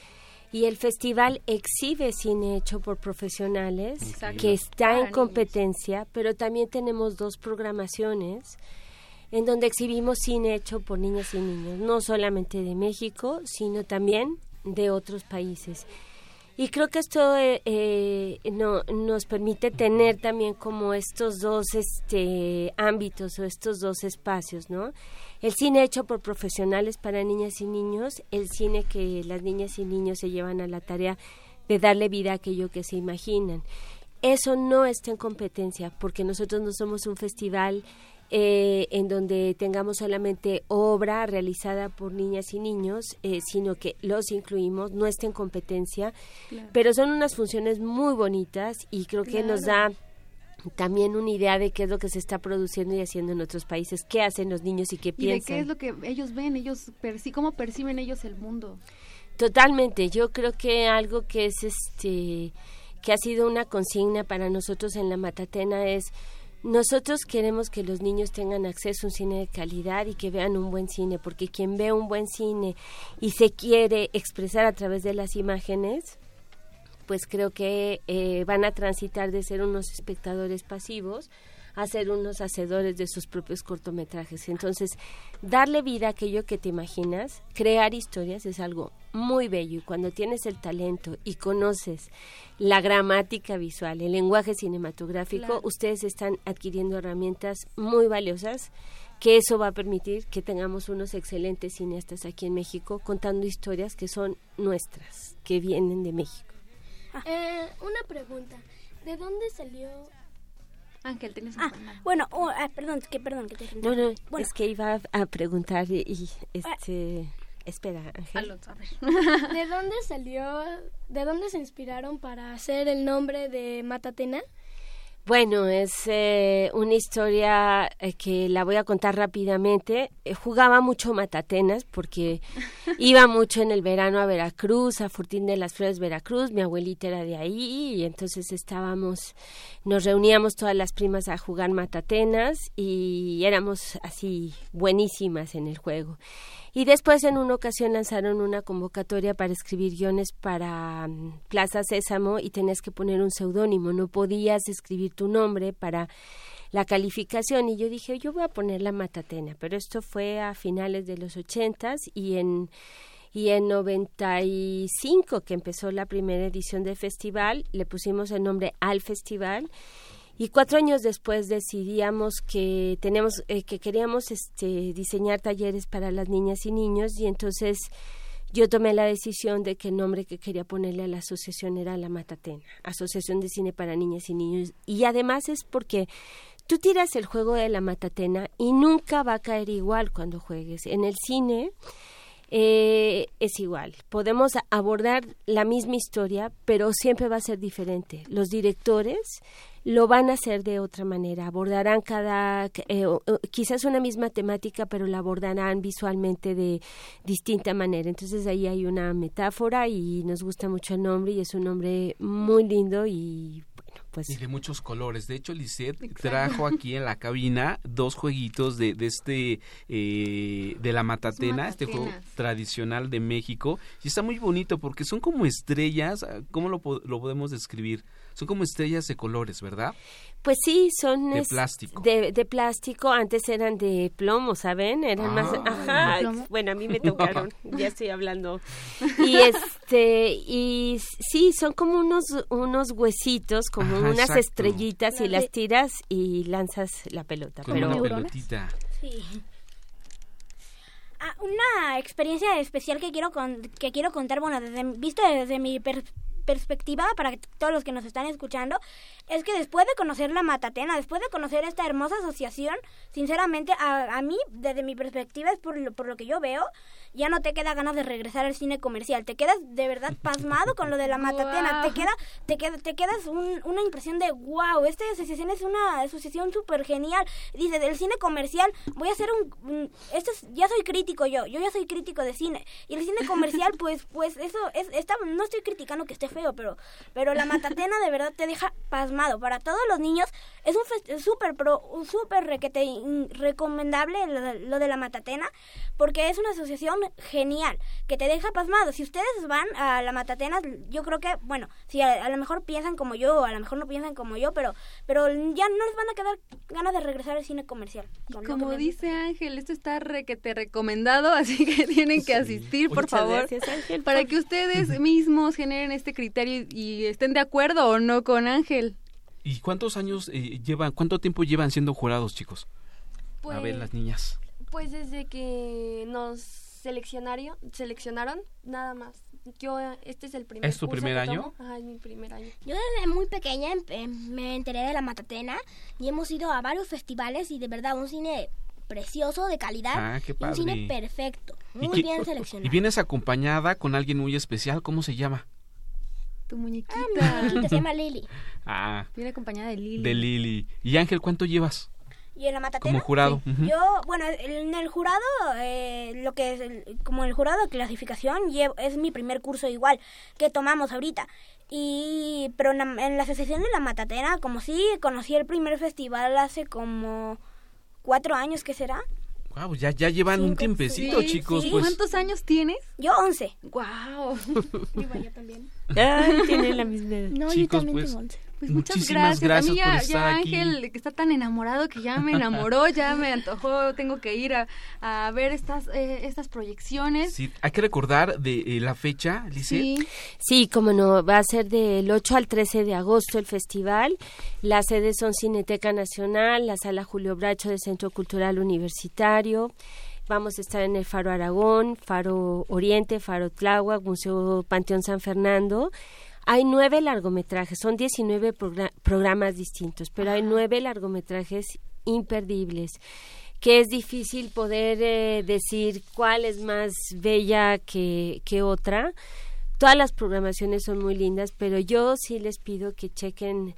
Y el festival exhibe cine hecho por profesionales Exacto. que está Para en niños. competencia, pero también tenemos dos programaciones en donde exhibimos cine hecho por niñas y niños, no solamente de México, sino también de otros países. Y creo que esto eh, eh, no, nos permite tener también como estos dos este, ámbitos o estos dos espacios, ¿no? El cine hecho por profesionales para niñas y niños, el cine que las niñas y niños se llevan a la tarea de darle vida a aquello que se imaginan. Eso no está en competencia porque nosotros no somos un festival eh, en donde tengamos solamente obra realizada por niñas y niños, eh, sino que los incluimos, no está en competencia, Claro. pero son unas funciones muy bonitas y creo que nos da también una idea de qué es lo que se está produciendo y haciendo en otros países, qué hacen los niños y qué ¿Y de piensan. qué es lo que ellos ven? ellos perci ¿Cómo perciben ellos el mundo? Totalmente, yo creo que algo que es este que ha sido una consigna para nosotros en la Matatena es nosotros queremos que los niños tengan acceso a un cine de calidad y que vean un buen cine, porque quien ve un buen cine y se quiere expresar a través de las imágenes, pues creo que eh, van a transitar de ser unos espectadores pasivos a ser unos hacedores de sus propios cortometrajes. Entonces, darle vida a aquello que te imaginas, crear historias es algo muy bello y cuando tienes el talento y conoces la gramática visual, el lenguaje cinematográfico, Claro. ustedes están adquiriendo herramientas muy valiosas que eso va a permitir que tengamos unos excelentes cineastas aquí en México contando historias que son nuestras, que vienen de México. Eh, una pregunta. ¿De dónde salió? Ángel, tienes Ah, bueno, oh, ah, perdón, que perdón que te No, no, Bueno, es que iba a preguntar y, y, este... Espera, Ángel. ¿De dónde salió? ¿De dónde se inspiraron para hacer el nombre de Matatena? Bueno, es eh, una historia eh, que la voy a contar rápidamente. Eh, jugaba mucho matatenas porque *laughs* iba mucho en el verano a Veracruz, a Fortín de las Flores, Veracruz. Mi abuelita era de ahí y entonces estábamos, nos reuníamos todas las primas a jugar matatenas y éramos así buenísimas en el juego. Y después en una ocasión lanzaron una convocatoria para escribir guiones para mm, Plaza Sésamo y tenías que poner un seudónimo, no podías escribir tu nombre para la calificación. Y yo dije, yo voy a poner la Matatena, pero esto fue a finales de los ochentas y en y en 95 que empezó la primera edición del festival le pusimos el nombre al festival y cuatro años después decidíamos que tenemos eh, que queríamos este diseñar talleres para las niñas y niños y entonces yo tomé la decisión de que el nombre que quería ponerle a la asociación era la Matatena, Asociación de Cine para Niñas y Niños. Y además es porque tú tiras el juego de la Matatena y nunca va a caer igual cuando juegues. En el cine eh, es igual. Podemos abordar la misma historia, pero siempre va a ser diferente. Los directores lo van a hacer de otra manera. Abordarán cada, eh, quizás una misma temática, pero la abordarán visualmente de distinta manera. Entonces ahí hay una metáfora y nos gusta mucho el nombre y es un nombre muy lindo y bueno, pues Y de muchos colores. De hecho, Lisette trajo aquí en la cabina dos jueguitos de, de este, eh, de la matatena, este juego tradicional de México. Y está muy bonito porque son como estrellas, ¿cómo lo, lo podemos describir? Son como estrellas de colores, ¿verdad? Pues sí, son De es- plástico. De, de plástico, antes eran de plomo, ¿saben? Eran más, Ah. bueno, a mí me tocaron, *laughs* ya estoy hablando. *laughs* Y este, y sí, son como unos, unos huesitos, como Ajá, unas exacto. estrellitas y La las tiras y lanzas la pelota. Con pero una pelotita. Sí. Ah, una experiencia especial que quiero con- que quiero contar, bueno, desde, visto desde mi per- perspectiva para todos los que nos están escuchando, es que después de conocer la Matatena, después de conocer esta hermosa asociación, sinceramente a, a mí, desde mi perspectiva, es por lo, por lo que yo veo, ya no te queda ganas de regresar al cine comercial, te quedas de verdad pasmado con lo de la *laughs* Matatena, te Guau. queda te, queda, te quedas un- una impresión de wow, esta asociación es una asociación súper genial. Dice, del cine comercial voy a hacer un... un- esto es- ya soy crítico yo, yo ya soy crítico de cine. Y el cine comercial, *laughs* pues pues eso, es, está, no estoy criticando que esté feo, pero, pero la matatena de verdad te deja pasmado. Para todos los niños es un súper pro, un súper requete recomendable lo de, lo de la matatena, porque es una asociación genial, que te deja pasmado. Si ustedes van a la matatena, yo creo que, bueno, si a, a lo mejor piensan como yo, o a lo mejor no piensan como yo, pero, pero ya no les van a quedar ganas de regresar al cine comercial. Como dice Ángel, esto está requete recomendado, *laughs* así que tienen que asistir, por Muchas favor, gracias, Ángel, para por- que ustedes mismos generen este criterio y estén de acuerdo o no con Ángel. ¿Y cuántos años eh, llevan, cuánto tiempo llevan siendo jurados, chicos? A ver, Pues- las niñas. Pues desde que nos seleccionaron, seleccionaron, nada más. Yo, este es el primer ¿Es tu curso primer año? Ajá, es mi primer año. Yo desde muy pequeña em- em- me enteré de la Matatena y hemos ido a varios festivales y de verdad un cine precioso, de calidad. Ah, qué y Un cine padre. perfecto, ¿Y muy qué- bien seleccionado. Y vienes acompañada con alguien muy especial, ¿cómo se llama? Tu muñequita. Ah, mi muñequita se llama Lili. *laughs* Ah, Viene acompañada de Lili. de Lili. ¿Y Ángel cuánto llevas? ¿Y en la matatena? Como jurado. Sí. ujú. Yo, bueno, en el jurado, eh, lo que es el- como el jurado de clasificación llevo- es mi primer curso igual que tomamos ahorita. Y pero en la, en la asociación de la Matatena, como sí conocí el primer festival hace como cuatro años, ¿qué será? Wow, ya, ya llevan un tiempecito, Sí, chicos. sí. Pues ¿Cuántos años tienes? Yo 11. Wow. *laughs* yo también. Ay, tiene la misma edad. No, Chicos, pues, Pues muchas muchísimas gracias. gracias A mí ya, por estar ya aquí. Ángel, que está tan enamorado que ya me *laughs* enamoró, ya me antojó, tengo que ir a, a ver estas, eh, estas proyecciones. Sí, hay que recordar de eh, la fecha, Lisette. Sí, como no, va a ser del 8 al 13 de agosto el festival. Las sedes son Cineteca Nacional, la Sala Julio Bracho del Centro Cultural Universitario. Vamos a estar en el Faro Aragón, Faro Oriente, Faro Tláhuac, Museo Panteón San Fernando. Hay nueve largometrajes, son 19 progra- programas distintos, pero hay nueve largometrajes imperdibles que es difícil poder eh, decir cuál es más bella que, que otra. Todas las programaciones son muy lindas, pero yo sí les pido que chequen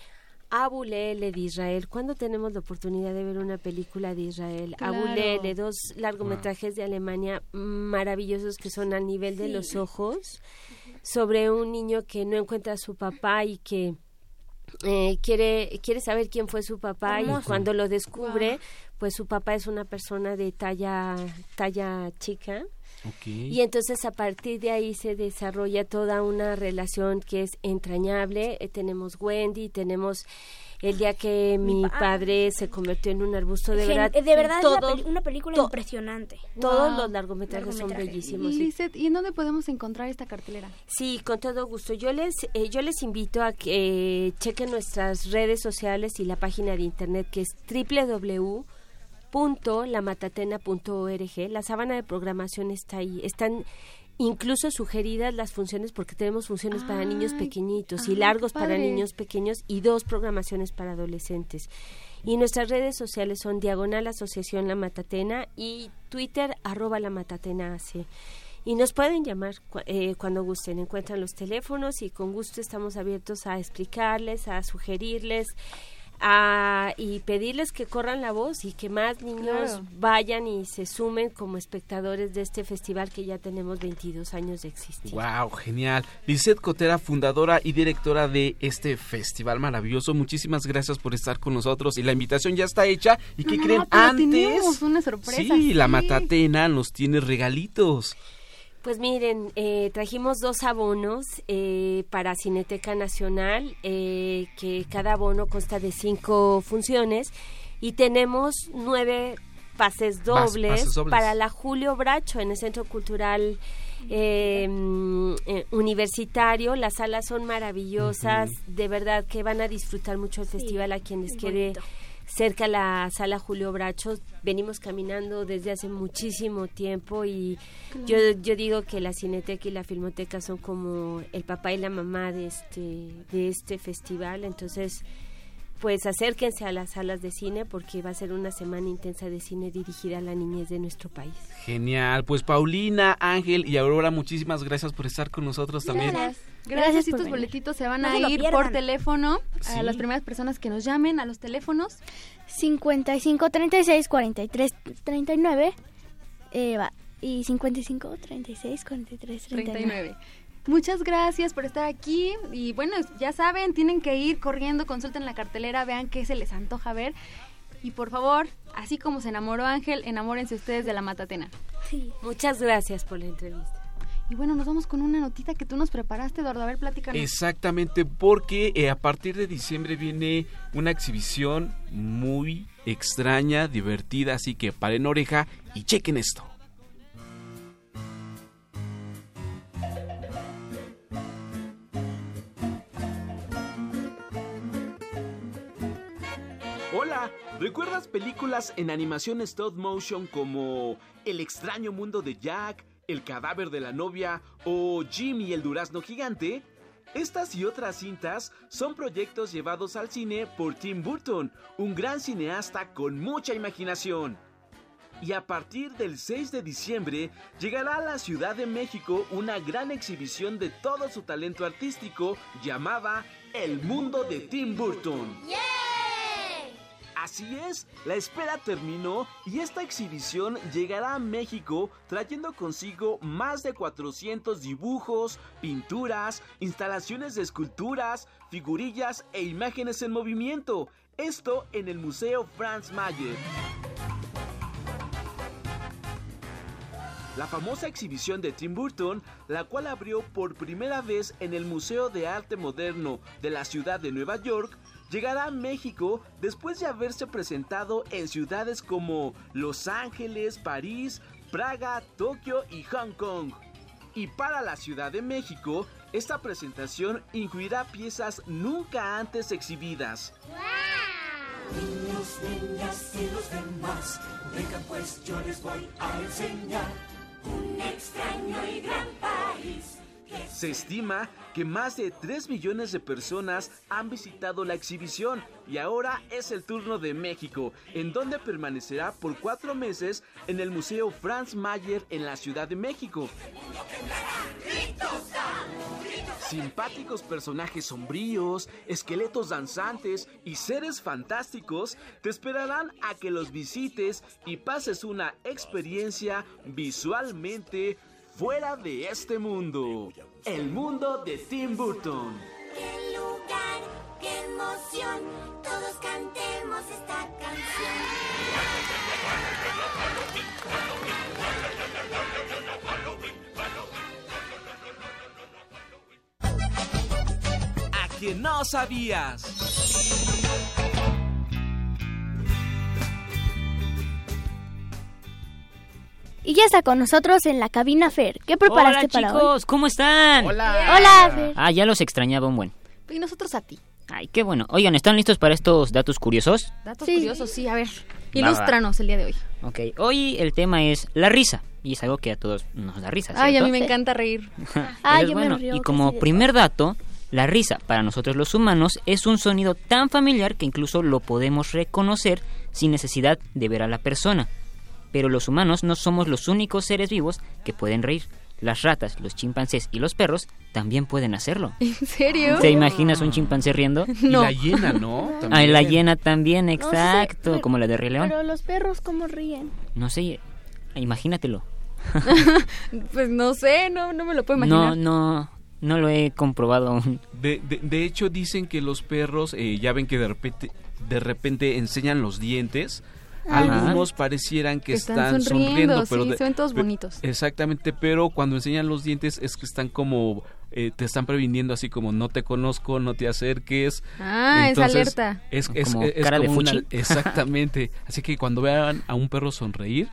Abu Lele de Israel. ¿Cuándo tenemos la oportunidad de ver una película de Israel? Claro. Abu Lele, dos largometrajes de Alemania maravillosos que son al nivel de los ojos, sobre un niño que no encuentra a su papá y que eh, quiere quiere saber quién fue su papá y cuando lo descubre pues su papá es una persona de talla talla chica. Y entonces a partir de ahí se desarrolla toda una relación que es entrañable. Eh, tenemos Wendy, tenemos el día que mi, pa- padre se convirtió en un arbusto de Gen- verdad. eh, de verdad es una todo- peli- una película to- impresionante. Todos Wow. los largometrajes, son bellísimos. Lizeth, ¿y en dónde podemos encontrar esta cartelera? Sí, con todo gusto. Yo les, eh, yo les invito a que eh, chequen nuestras redes sociales y la página de internet que es www.lamatatena.org. La sábana de programación está ahí. Están incluso sugeridas las funciones porque tenemos funciones para niños Ay, pequeñitos y largos para niños pequeños y dos programaciones para adolescentes. Y nuestras redes sociales son Diagonal Asociación La Matatena y Twitter arroba La Matatena AC. Y nos pueden llamar cu- eh, cuando gusten, encuentran los teléfonos y con gusto estamos abiertos a explicarles, a sugerirles a, y pedirles que corran la voz y que más niños Claro. vayan y se sumen como espectadores de este festival que ya tenemos 22 años de existir. Wow, genial. Lisette Cotera, fundadora y directora de este festival maravilloso. Muchísimas gracias por estar con nosotros y la invitación ya está hecha. ¿Y qué No, creen? Antes, tenemos una sorpresa, sí, la. Matatena nos tiene regalitos. Pues miren, eh, trajimos dos abonos eh, para Cineteca Nacional, eh, que cada abono consta de cinco funciones y tenemos nueve pases Pas- dobles, pases dobles. para la Julio Bracho en el Centro Cultural eh, mm, eh, Universitario. Las salas son maravillosas, de verdad que van a disfrutar mucho el festival a quienes quede bonito. Cerca la sala Julio Bracho. Venimos caminando desde hace muchísimo tiempo y yo, yo digo que la Cineteca y la Filmoteca son como el papá y la mamá de este, de este festival. Entonces, pues acérquense a las salas de cine porque va a ser una semana intensa de cine dirigida a la niñez de nuestro país. Genial. Pues Paulina, Ángel y Aurora, muchísimas gracias por estar con nosotros también. Gracias. Gracias estos venir. boletitos se van No a se ir por teléfono Sí. a las primeras personas que nos llamen a los teléfonos. 55 36 43 39 eh, va, y 55 36 43 39. 39. Muchas gracias por estar aquí y bueno, ya saben, tienen que ir corriendo, consulten la cartelera, vean qué se les antoja ver y por favor, así como se enamoró Ángel, enamórense ustedes de la Matatena. Muchas gracias por la entrevista. Y bueno, nos vamos con una notita que tú nos preparaste, Eduardo, a ver, platícanos. Exactamente, porque eh, a partir de diciembre viene una exhibición muy extraña, divertida, así que paren oreja y chequen esto. Hola, ¿recuerdas películas en animación stop motion como El extraño mundo de Jack, El cadáver de la novia o Jimmy el durazno gigante? Estas y otras cintas son proyectos llevados al cine por Tim Burton, un gran cineasta con mucha imaginación. Y a partir del 6 de diciembre llegará a la Ciudad de México una gran exhibición de todo su talento artístico llamada El Mundo de Tim Burton. Así es, la espera terminó y esta exhibición llegará a México trayendo consigo más de 400 dibujos, pinturas, instalaciones de esculturas, figurillas e imágenes en movimiento. Esto en el Museo Franz Mayer. La famosa exhibición de Tim Burton, la cual abrió por primera vez en el Museo de Arte Moderno de la ciudad de Nueva York, llegará a México después de haberse presentado en ciudades como Los Ángeles, París, Praga, Tokio y Hong Kong. Y para la Ciudad de México, esta presentación incluirá piezas nunca antes exhibidas. Niños, niñas y los demás, vengan pues yo les voy a enseñar un extraño y gran país. Se estima que más de 3 millones de personas han visitado la exhibición y ahora es el turno de México, en donde permanecerá por cuatro meses en el Museo Franz Mayer en la Ciudad de México. Simpáticos personajes sombríos, esqueletos danzantes y seres fantásticos te esperarán a que los visites y pases una experiencia visualmente fuera de este mundo. El mundo de Tim Burton. ¡Qué lugar, qué emoción! Todos cantemos esta canción. A que no sabías. Y ya está con nosotros en la cabina Fer. ¿Qué preparaste Hola para hoy? chicos, ¿cómo están? Hola. Hola, Fer. Ah, ya los extrañaba un buen. Y nosotros a ti. Ay, qué bueno. Oigan, ¿están listos para estos datos curiosos? Datos curiosos, sí, a ver. Ilústranos el día de hoy. Ok, hoy el tema es la risa. Y es algo que a todos nos da risa. Ay, a ¿cierto? mí me encanta reír. *laughs* Eso es bueno. Y como primer dato, la risa para nosotros los humanos es un sonido tan familiar que incluso lo podemos reconocer sin necesidad de ver a la persona. Pero los humanos no somos los únicos seres vivos que pueden reír. Las ratas, los chimpancés y los perros también pueden hacerlo. ¿En serio? ¿Te imaginas un chimpancé riendo? *laughs* Y la hiena, ¿no? *laughs* Ah, y la También. hiena también, No sé, exacto, pero- como la de Rey León. Pero los perros, ¿cómo ríen? No sé, imagínatelo. *laughs* Pues no sé, no, no me lo puedo No, imaginar. no, no lo he comprobado aún. De, de- de hecho, dicen que los perros, eh, ya ven que de repente, de repente enseñan los dientes. Algunos parecieran que, están están, sonriendo, sonriendo, sí, pero de- se ven todos bonitos. Exactamente, pero cuando enseñan los dientes es que están como eh, te están previniendo así como no te conozco, no te acerques. Ah, es Entonces, alerta. Es, es- Como es cara de como una- fuchi. *laughs* exactamente. Así que cuando vean a un perro sonreír,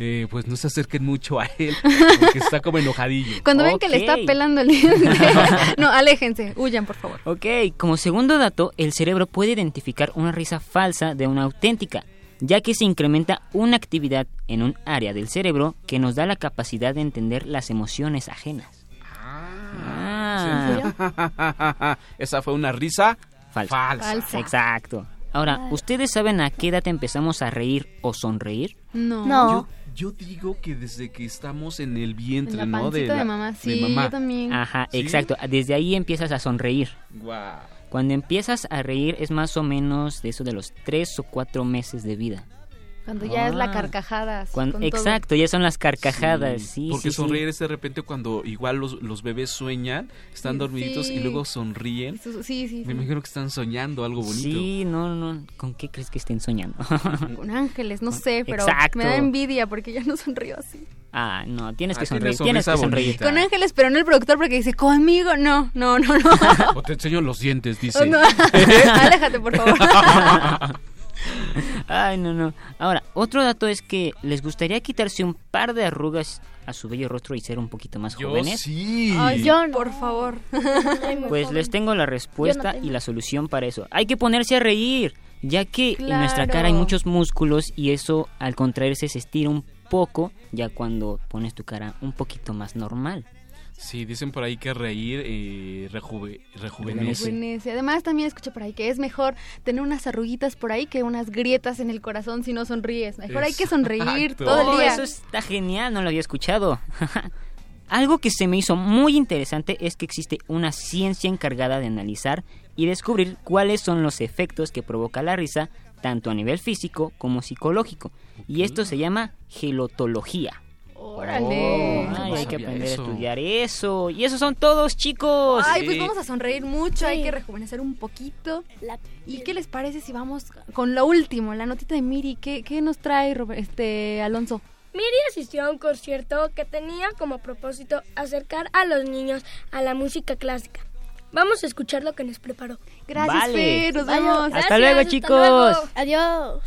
eh, pues no se acerquen mucho a él, porque está como enojadillo. *laughs* Cuando ven que le está pelando el diente. *laughs* no, aléjense, huyan, por favor. Ok, como segundo dato, el cerebro puede identificar una risa falsa de una auténtica, ya que se incrementa una actividad en un área del cerebro que nos da la capacidad de entender las emociones ajenas. Ah. *laughs* Esa fue una risa Falsa. Falsa. Exacto. Ahora, ¿ustedes saben a qué edad empezamos a reír o sonreír? No. Yo, yo digo que desde que estamos en el vientre, En la ¿no? de la- mamá. de Sí, mamá. yo también. Ajá, ¿Sí? exacto. Desde ahí empiezas a sonreír. Guau. Cuando empiezas a reír es más o menos de eso de los tres o cuatro meses de vida. Cuando ya es la Ah. carcajada. así, Cuando- con todo. exacto, ya son las carcajadas, sí, Porque sí, sí. sonreír es de repente cuando igual los, los bebés sueñan, están Sí, dormiditos y luego sonríen. Sí, sí, sí. Me imagino que están soñando algo bonito. Sí, no, no, ¿con qué crees que estén soñando? *laughs* Con ángeles, no sé, pero Exacto. me da envidia porque yo no sonrío así. ah, no, tienes que Ah, sonreír, tienes que sonreír. bonita. Con ángeles, pero no el productor porque dice, conmigo, no, no, no, no. *laughs* O te enseño los dientes, *laughs* dice. Oh, no. Aléjate, por favor. Ay, no, no. Ahora, otro dato es que les gustaría quitarse un par de arrugas a su bello rostro y ser un poquito más Yo jóvenes. sí. Ay, yo, por favor. *laughs* Pues les tengo la respuesta y la solución para eso. Hay que ponerse a reír, ya que en nuestra cara hay muchos músculos y eso al contraerse se estira un poco ya cuando pones tu cara un poquito más normal. Sí, dicen por ahí que reír eh, rejuve- rejuvenece. Rejuvenece. Además, también escuché por ahí que es mejor tener unas arruguitas por ahí que unas grietas en el corazón si no sonríes. Mejor hay que sonreír todo el Oh, día. eso está genial, no lo había escuchado. *laughs* Algo que se me hizo muy interesante es que existe una ciencia encargada de analizar y descubrir cuáles son los efectos que provoca la risa tanto a nivel físico como psicológico. Y esto se llama gelotología. Órale. Ay, hay que aprender a estudiar eso. Y esos son todos, chicos. Ay, pues vamos a sonreír mucho, hay que rejuvenecer un poquito. ¿Y qué les parece si vamos con lo último, la notita de Miri? ¿Qué, qué nos trae este Alonso? Miri asistió a un concierto que tenía como propósito acercar a los niños a la música clásica. Vamos a escuchar lo que nos preparó. Gracias, Fer. Nos vemos. Hasta luego, chicos. Adiós.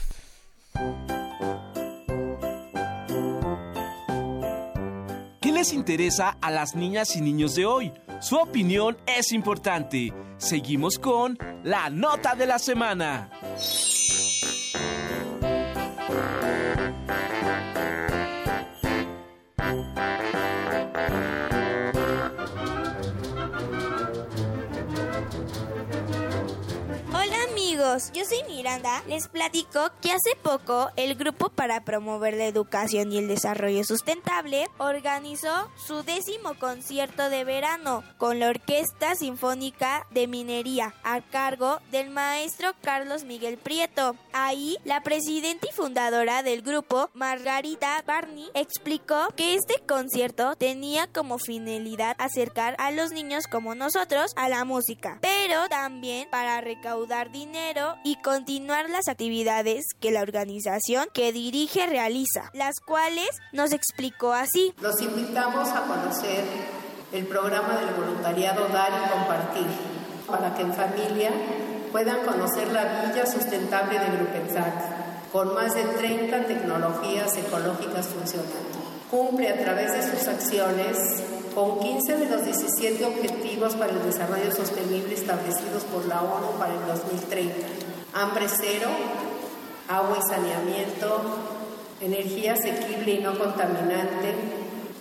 Les interesa a las niñas y niños de hoy? Su opinión es importante. Seguimos con la nota de la semana. Yo soy Miranda. Les platico que hace poco el Grupo para Promover la Educación y el Desarrollo Sustentable organizó su décimo concierto de verano con la Orquesta Sinfónica de Minería a cargo del maestro Carlos Miguel Prieto. Ahí, la presidenta y fundadora del grupo, Margarita Barney, explicó que este concierto tenía como finalidad acercar a los niños como nosotros a la música, pero también para recaudar dinero y continuar las actividades que la organización que dirige realiza, las cuales nos explicó así. Los invitamos a conocer el programa del voluntariado Dar y Compartir, para que en familia puedan conocer la villa sustentable de Grupensac, con más de 30 tecnologías ecológicas funcionando. Cumple a través de sus acciones con 15 de los 17 objetivos para el desarrollo sostenible establecidos por la ONU para el 2030. Hambre cero, agua y saneamiento, energía asequible y no contaminante,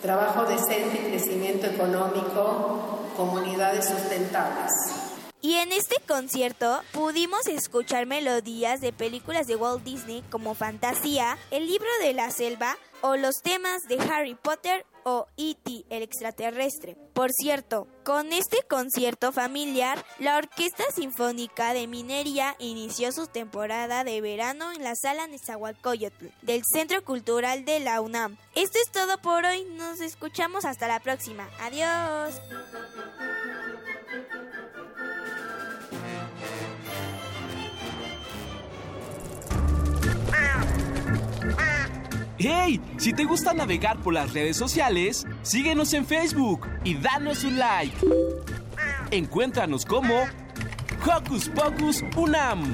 trabajo decente y crecimiento económico, comunidades sustentables. Y en este concierto pudimos escuchar melodías de películas de Walt Disney como Fantasía, El libro de la selva o los temas de Harry Potter o E.T. el extraterrestre. Por cierto, con este concierto familiar, la Orquesta Sinfónica de Minería inició su temporada de verano en la sala Nezahualcóyotl del Centro Cultural de la UNAM. Esto es todo por hoy, nos escuchamos hasta la próxima. Adiós. ¡Hey! Si te gusta navegar por las redes sociales, síguenos en Facebook y danos un like. Encuéntranos como Hocus Pocus Unam.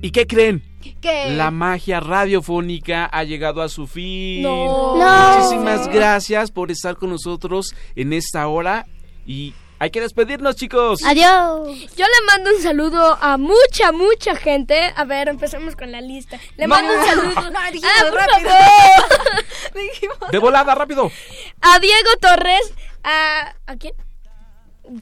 ¿Y qué creen? ¿Qué? La magia radiofónica ha llegado a su fin. No. No. Muchísimas gracias por estar con nosotros en esta hora y hay que despedirnos, chicos. Adiós. Yo le mando un saludo a mucha, mucha gente. A ver, empecemos con la lista. Le No. mando un saludo. *laughs* No, dijimos ah, por rápido. favor. *laughs* De volada, rápido. A Diego Torres. A, ¿A quién?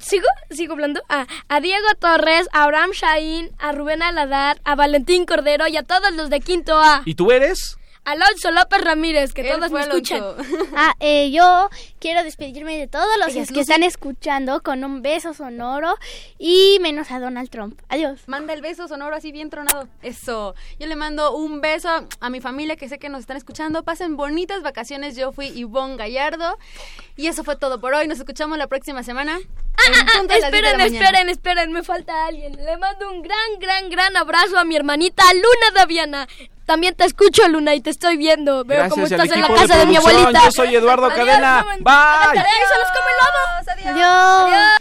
¿Sigo? ¿Sigo hablando? A, a Diego Torres, a Abraham Shahin, a Rubén Aladar, a Valentín Cordero y a todos los de Quinto A. ¿Y tú eres? Alonso López Ramírez, que Él todos me escuchan. *laughs* Ah, eh, yo quiero despedirme de todos los que Lucy. están escuchando con un beso sonoro y menos a Donald Trump. Adiós. Manda el beso sonoro así bien tronado. Eso. Yo le mando un beso a mi familia que sé que nos están escuchando. Pasen bonitas vacaciones. Yo fui Ivonne Gallardo. Y eso fue todo por hoy. Nos escuchamos la próxima semana. Ah, punto de las 10 de esperen, esperen, esperen, me falta alguien. Le mando un gran, gran, gran abrazo a mi hermanita Luna Daviana. También te escucho, Luna, y te estoy viendo. Veo cómo Gracias estás en la de casa de, mi abuelita. Yo soy Eduardo Adiós, Cadena. Bye. a la tarea y se los come el lobo. Adiós.